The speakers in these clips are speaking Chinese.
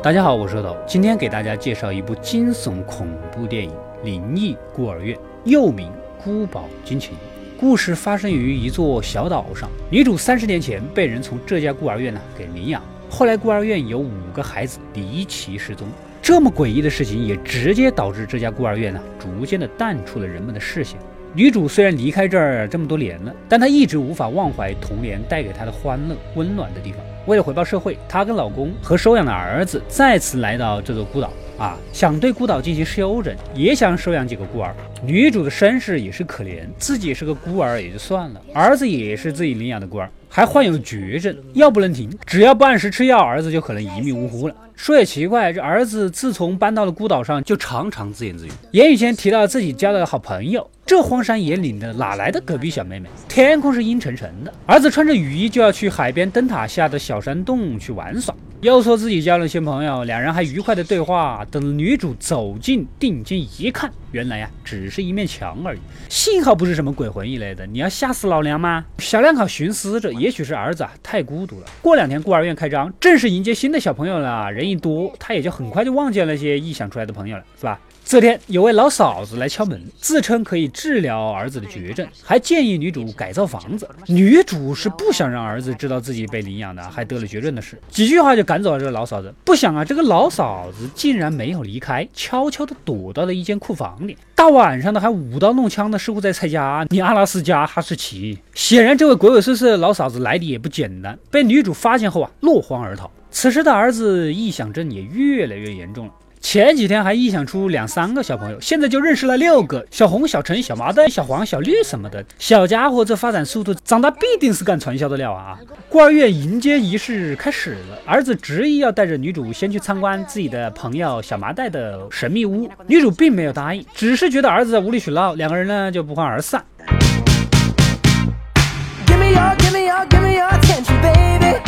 大家好，我是豆豆，今天给大家介绍一部惊悚恐怖电影《灵异孤儿院》，又名《孤堡惊情》。故事发生于一座小岛上，女主三十年前被人从这家孤儿院呢给领养，后来孤儿院有五个孩子离奇失踪。这么诡异的事情也直接导致这家孤儿院呢逐渐的淡出了人们的视线。女主虽然离开这儿这么多年了，但她一直无法忘怀童年带给她的欢乐、温暖的地方。为了回报社会，她跟老公和收养的儿子再次来到这座孤岛啊，想对孤岛进行修整，也想收养几个孤儿。女主的身世也是可怜，自己是个孤儿也就算了，儿子也是自己领养的孤儿，还患有绝症，药不能停，只要不按时吃药，儿子就可能一命呜呼了。说也奇怪，这儿子自从搬到了孤岛上，就常常自言自语，言语间提到自己交了个好朋友。这荒山野岭的，哪来的隔壁小妹妹？天空是阴沉沉的，儿子穿着雨衣就要去海边灯塔下的小山洞去玩耍，又说自己交了新朋友，两人还愉快的对话。等女主走进定睛一看，原来呀，只是一面墙而已。幸好不是什么鬼魂一类的，你要吓死老娘吗？小两口寻思着，也许是儿子啊太孤独了。过两天孤儿院开张，正式迎接新的小朋友了，人一多，他也就很快就忘记了那些臆想出来的朋友了，是吧？这天有位老嫂子来敲门，自称可以治疗儿子的绝症，还建议女主改造房子。女主是不想让儿子知道自己被领养的，还得了绝症的事，几句话就赶走了这个老嫂子。不想啊，这个老嫂子竟然没有离开，悄悄地躲到了一间库房里。大晚上的还舞刀弄枪的，似乎在拆家。你阿拉斯加哈士奇，显然这位鬼鬼祟祟的老嫂子来历也不简单。被女主发现后啊，落荒而逃。此时的儿子臆想症也越来越严重了。前几天还臆想出两三个小朋友，现在就认识了六个小红、小橙、小麻袋、小黄、小绿什么的。小家伙这发展速度，长大必定是干传销的料啊！孤儿院迎接仪式开始了，儿子执意要带着女主先去参观自己的朋友小麻袋的神秘屋。女主并没有答应，只是觉得儿子在无理取闹，两个人呢就不欢而散。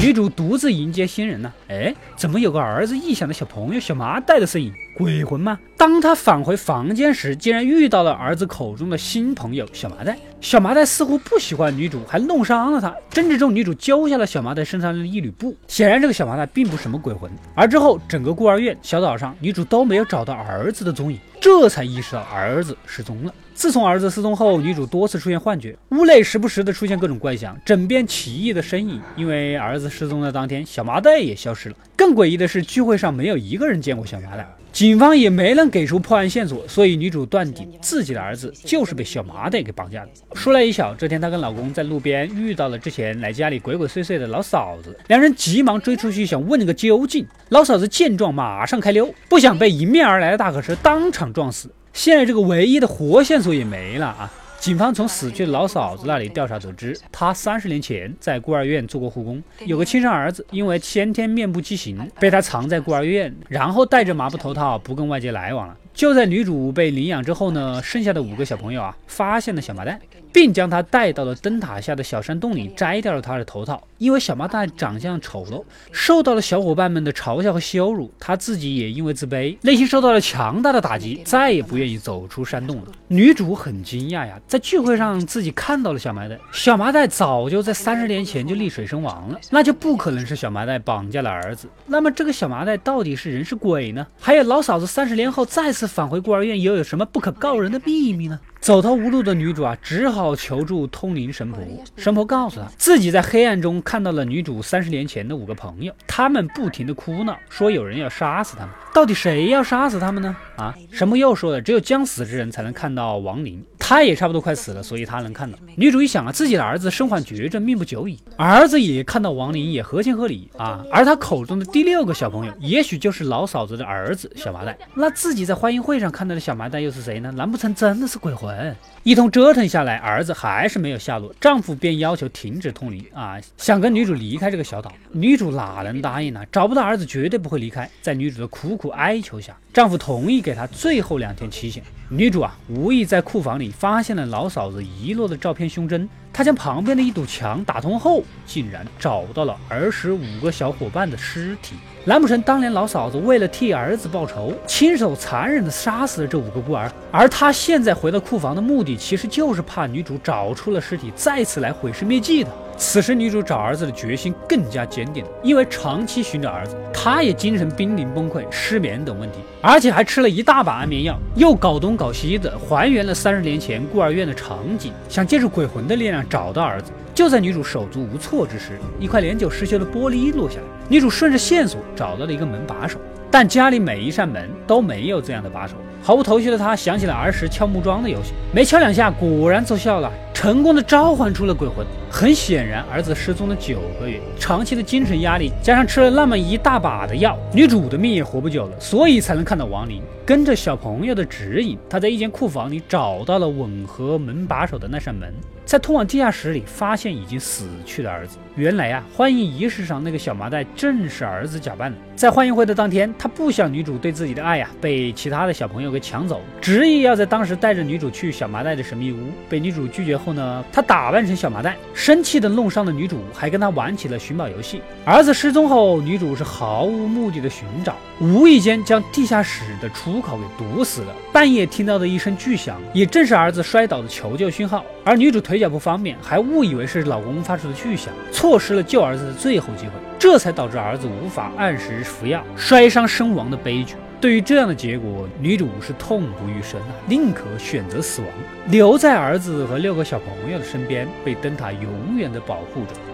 女主独自迎接新人呢，哎，怎么有个儿子臆想的小朋友小麻袋的身影？鬼魂吗？当她返回房间时，竟然遇到了儿子口中的新朋友小麻袋。小麻袋似乎不喜欢女主，还弄伤了她。争执中，女主揪下了小麻袋身上的一缕布。显然，这个小麻袋并不是什么鬼魂。而之后，整个孤儿院小岛上，女主都没有找到儿子的踪影，这才意识到儿子失踪了。自从儿子失踪后，女主多次出现幻觉，屋内时不时的出现各种怪象，枕边奇异的身影。因为儿子失踪的当天，小麻袋也消失了。更诡异的是，聚会上没有一个人见过小麻袋，警方也没能给出破案线索，所以女主断定自己的儿子就是被小麻袋给绑架的。说来也巧，这天她跟老公在路边遇到了之前来家里鬼鬼祟祟的老嫂子，两人急忙追出去想问个究竟。老嫂子见状马上开溜，不想被迎面而来的大客车当场撞死。现在这个唯一的活线索也没了啊！警方从死去的老嫂子那里调查得知，她三十年前在孤儿院做过护工，有个亲生儿子，因为先天面部畸形，被她藏在孤儿院，然后戴着麻布头套，不跟外界来往了。就在女主被领养之后呢，剩下的五个小朋友啊，发现了小麻袋。并将他带到了灯塔下的小山洞里，摘掉了他的头套。因为小麻袋长相丑陋，受到了小伙伴们的嘲笑和羞辱，他自己也因为自卑，内心受到了强大的打击，再也不愿意走出山洞了。女主很惊讶呀，在聚会上自己看到了小麻袋，小麻袋早就在三十年前就溺水身亡了，那就不可能是小麻袋绑架了儿子。那么这个小麻袋到底是人是鬼呢？还有老嫂子三十年后再次返回孤儿院，又有什么不可告人的秘密呢？走投无路的女主啊，只好求助通灵神婆。神婆告诉她，自己在黑暗中看到了女主三十年前的五个朋友，他们不停的哭闹，说有人要杀死他们。到底谁要杀死他们呢？啊！神婆又说了，只有将死之人才能看到亡灵。他也差不多快死了，所以他能看到。女主一想啊，自己的儿子身患绝症，命不久矣，儿子也看到亡灵，也合情合理啊。而他口中的第六个小朋友，也许就是老嫂子的儿子小麻袋。那自己在欢迎会上看到的小麻袋又是谁呢？难不成真的是鬼魂？嗯一通折腾下来，儿子还是没有下落，丈夫便要求停止通灵啊，想跟女主离开这个小岛。女主哪能答应呢？找不到儿子，绝对不会离开。在女主的苦苦哀求下，丈夫同意给她最后两天期限。女主啊，无意在库房里发现了老嫂子遗落的照片胸针。她将旁边的一堵墙打通后，竟然找到了儿时五个小伙伴的尸体。难不成当年老嫂子为了替儿子报仇，亲手残忍地杀死了这五个孤儿？而他现在回到库房的目的，其实就是怕女主找出了尸体，再次来毁尸灭迹的。此时女主找儿子的决心更加坚定了，因为长期寻找儿子，她也精神濒临崩溃、失眠等问题，而且还吃了一大把安眠药，又搞东搞西的还原了三十年前孤儿院的场景，想借助鬼魂的力量找到儿子。就在女主手足无措之时，一块年久失修的玻璃落下来，女主顺着线索找到了一个门把手。但家里每一扇门都没有这样的把手，毫无头绪的她想起了儿时敲木桩的游戏，没敲两下，果然奏效了，成功的召唤出了鬼魂。很显然，儿子失踪了九个月，长期的精神压力加上吃了那么一大把的药，女主的命也活不久了，所以才能看到亡灵。跟着小朋友的指引，他在一间库房里找到了吻合门把手的那扇门。在通往地下室里，发现已经死去的儿子。原来啊，欢迎仪式上那个小麻袋正是儿子假扮的。在欢迎会的当天，他不想女主对自己的爱呀被其他的小朋友给抢走，执意要在当时带着女主去小麻袋的神秘屋。被女主拒绝后呢，他打扮成小麻袋，生气的弄伤了女主，还跟他玩起了寻宝游戏。儿子失踪后，女主是毫无目的的寻找，无意间将地下室的出口给堵死了。半夜听到的一声巨响，也正是儿子摔倒的求救讯号。而女主腿脚不方便，还误以为是老公发出的巨响，错失了救儿子的最后机会，这才导致儿子无法按时服药，摔伤身亡的悲剧。对于这样的结果，女主是痛不欲生啊，宁可选择死亡，留在儿子和六个小朋友的身边，被灯塔永远的保护着。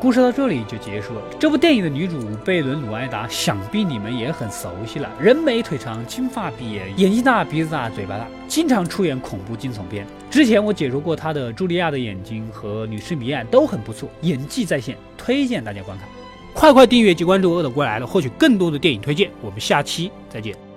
故事到这里就结束了。这部电影的女主贝伦·鲁埃达，想必你们也很熟悉了。人美腿长，金发碧眼，眼睛大，鼻子大，嘴巴大，经常出演恐怖惊悚片。之前我解说过她的《茱莉亚的眼睛》和《女士谜案》都很不错，演技在线，推荐大家观看。快快订阅及关注“饿的过来了”，获取更多的电影推荐。我们下期再见。